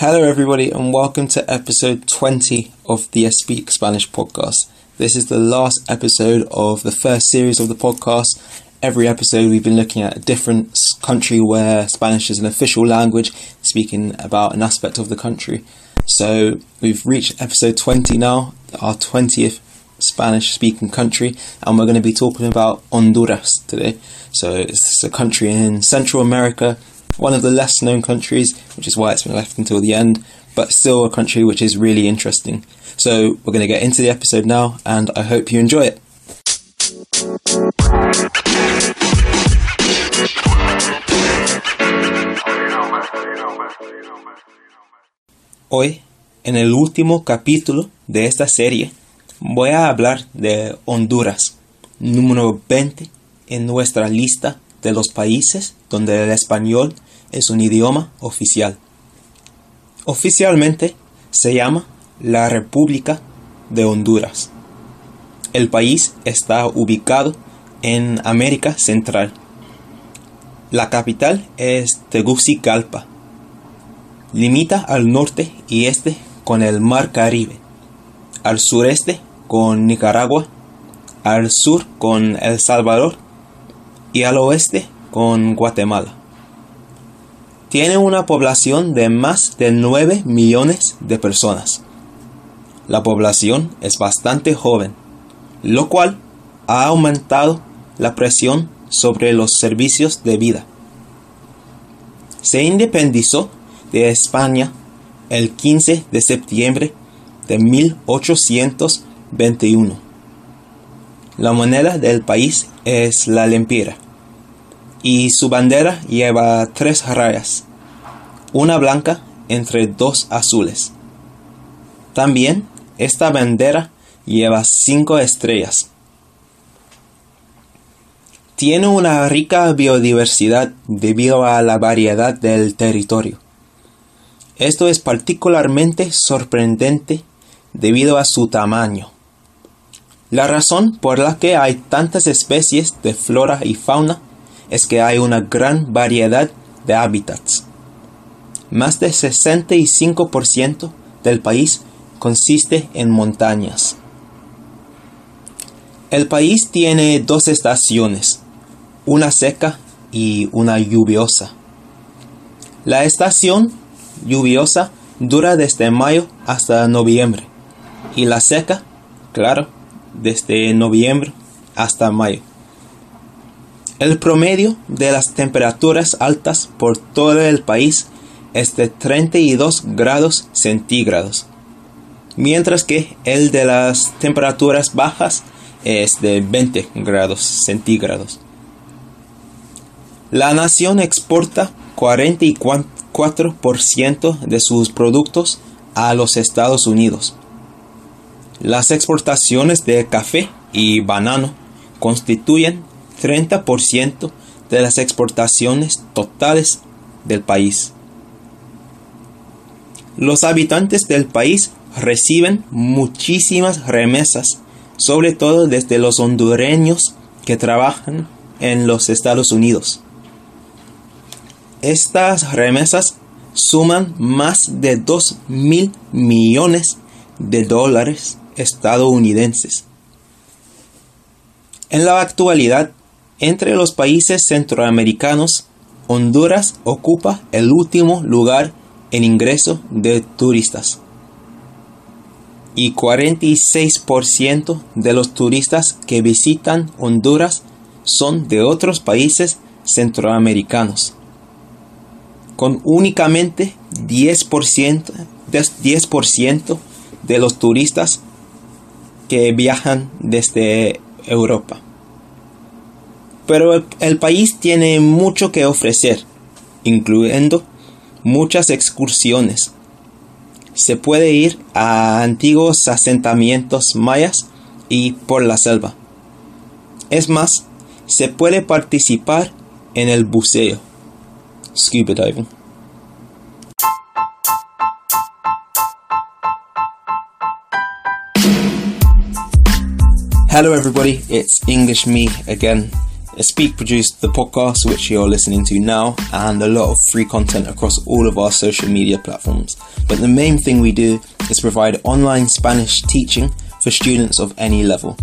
Hello, everybody, and welcome to episode 20 of the Speak Spanish podcast. This is the last episode of the first series of the podcast. Every episode, we've been looking at a different country where Spanish is an official language, speaking about an aspect of the country. So, we've reached episode 20 now, our 20th Spanish speaking country, and we're going to be talking about Honduras today. So, it's a country in Central America one of the less known countries, which is why it's been left until the end, but still a country which is really interesting. So we're going to get into the episode now, and I hope you enjoy it. Hoy, en el último capítulo de esta serie, voy a hablar de Honduras, número 20 en nuestra lista de los países donde el español es un idioma oficial. Oficialmente se llama la República de Honduras. El país está ubicado en América Central. La capital es Tegucigalpa. Limita al norte y este con el Mar Caribe, al sureste con Nicaragua, al sur con El Salvador y al oeste con Guatemala tiene una población de más de 9 millones de personas. La población es bastante joven, lo cual ha aumentado la presión sobre los servicios de vida. Se independizó de España el 15 de septiembre de 1821. La moneda del país es la lempira y su bandera lleva tres rayas, una blanca entre dos azules. También esta bandera lleva cinco estrellas. Tiene una rica biodiversidad debido a la variedad del territorio. Esto es particularmente sorprendente debido a su tamaño. La razón por la que hay tantas especies de flora y fauna es que hay una gran variedad de hábitats. Más del 65% del país consiste en montañas. El país tiene dos estaciones, una seca y una lluviosa. La estación lluviosa dura desde mayo hasta noviembre y la seca, claro, desde noviembre hasta mayo. El promedio de las temperaturas altas por todo el país es de 32 grados centígrados, mientras que el de las temperaturas bajas es de 20 grados centígrados. La nación exporta 44% de sus productos a los Estados Unidos. Las exportaciones de café y banano constituyen 30% de las exportaciones totales del país. Los habitantes del país reciben muchísimas remesas, sobre todo desde los hondureños que trabajan en los Estados Unidos. Estas remesas suman más de 2 mil millones de dólares estadounidenses. En la actualidad, entre los países centroamericanos, Honduras ocupa el último lugar en ingreso de turistas. Y 46% de los turistas que visitan Honduras son de otros países centroamericanos. Con únicamente 10%, 10 de los turistas que viajan desde Europa. Pero el, país tiene mucho que ofrecer, incluyendo muchas excursiones. Se puede ir a antiguos asentamientos mayas y por la selva. Es más, se puede participar en el buceo, scuba diving. Hello everybody, it's English me again. Speak produced the podcast which you're listening to now and a lot of free content across all of our social media platforms. But the main thing we do is provide online Spanish teaching for students of any level.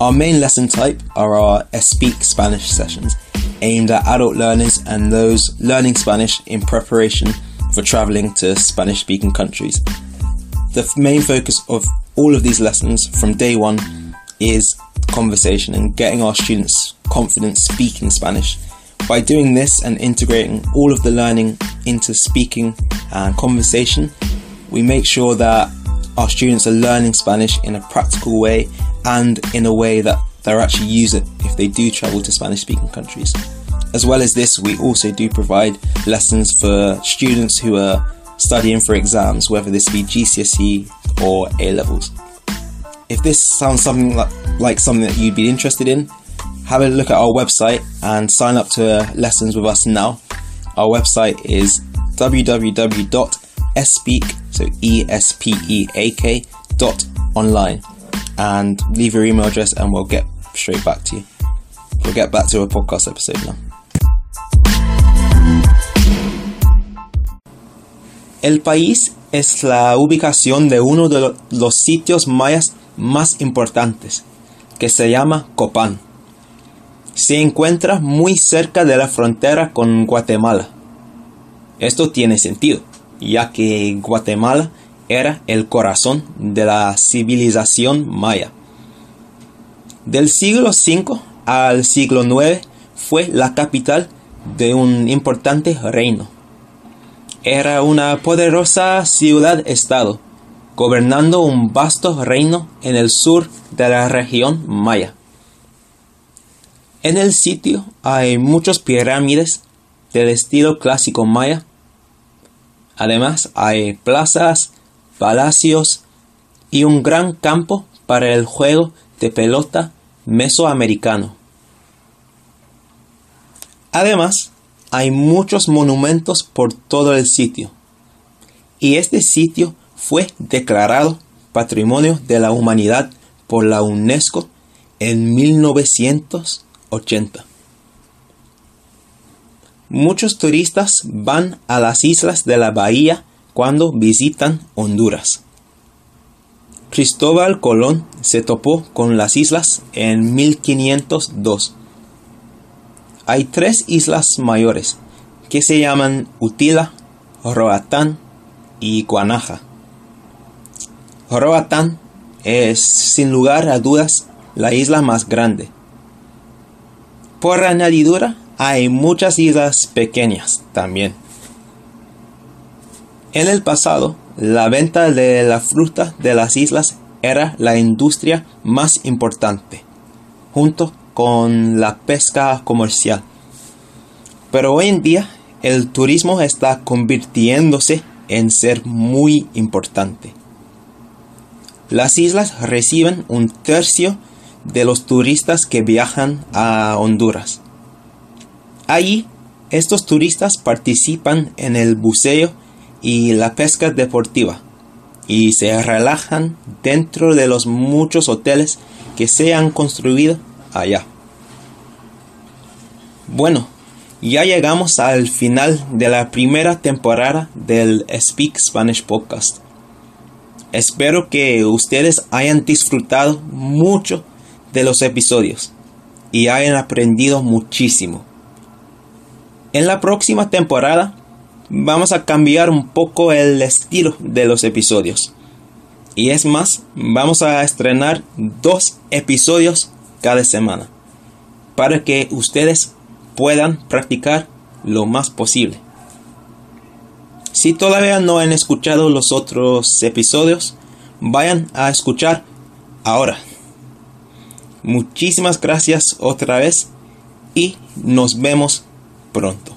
Our main lesson type are our Speak Spanish sessions, aimed at adult learners and those learning Spanish in preparation for traveling to Spanish speaking countries. The main focus of all of these lessons from day one is conversation and getting our students confident speaking Spanish. By doing this and integrating all of the learning into speaking and conversation, we make sure that our students are learning Spanish in a practical way and in a way that they'll actually use it if they do travel to Spanish speaking countries. As well as this, we also do provide lessons for students who are studying for exams, whether this be GCSE or A levels. If this sounds something like, like something that you'd be interested in, have a look at our website and sign up to lessons with us now. Our website is www.espeak, so E S P E A K dot online, and leave your email address and we'll get straight back to you. We'll get back to a podcast episode now. El país es la ubicación de uno de los sitios mayas más importantes, que se llama Copán. Se encuentra muy cerca de la frontera con Guatemala. Esto tiene sentido, ya que Guatemala era el corazón de la civilización maya. Del siglo V al siglo IX fue la capital de un importante reino. Era una poderosa ciudad-estado, gobernando un vasto reino en el sur de la región maya. En el sitio hay muchas pirámides del estilo clásico maya. Además hay plazas, palacios y un gran campo para el juego de pelota mesoamericano. Además, hay muchos monumentos por todo el sitio. Y este sitio fue declarado Patrimonio de la Humanidad por la UNESCO en 1900 80. Muchos turistas van a las islas de la bahía cuando visitan Honduras. Cristóbal Colón se topó con las islas en 1502. Hay tres islas mayores que se llaman Utila, Roatán y Guanaja. Roatán es sin lugar a dudas la isla más grande por añadidura, hay muchas islas pequeñas también. En el pasado, la venta de la fruta de las islas era la industria más importante, junto con la pesca comercial. Pero hoy en día, el turismo está convirtiéndose en ser muy importante. Las islas reciben un tercio de los turistas que viajan a Honduras. Allí, estos turistas participan en el buceo y la pesca deportiva y se relajan dentro de los muchos hoteles que se han construido allá. Bueno, ya llegamos al final de la primera temporada del Speak Spanish Podcast. Espero que ustedes hayan disfrutado mucho de los episodios y hayan aprendido muchísimo. En la próxima temporada vamos a cambiar un poco el estilo de los episodios. Y es más, vamos a estrenar dos episodios cada semana para que ustedes puedan practicar lo más posible. Si todavía no han escuchado los otros episodios, vayan a escuchar ahora. Muchísimas gracias otra vez y nos vemos pronto.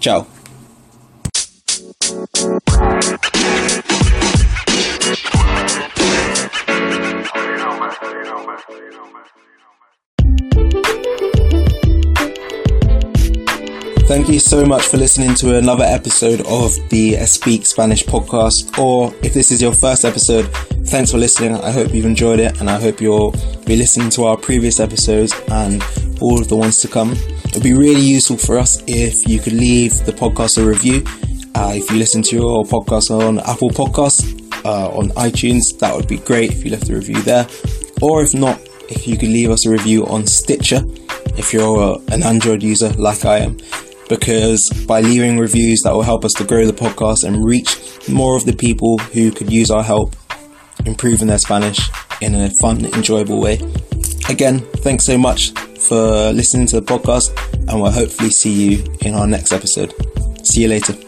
Chao. Thank you so much for listening to another episode of the Speak Spanish podcast. Or if this is your first episode, thanks for listening. I hope you've enjoyed it and I hope you'll be listening to our previous episodes and all of the ones to come. It'd be really useful for us if you could leave the podcast a review. Uh, if you listen to your podcast on Apple Podcasts, uh, on iTunes, that would be great if you left a review there. Or if not, if you could leave us a review on Stitcher, if you're uh, an Android user like I am, because by leaving reviews, that will help us to grow the podcast and reach more of the people who could use our help improving their Spanish in a fun, enjoyable way. Again, thanks so much for listening to the podcast, and we'll hopefully see you in our next episode. See you later.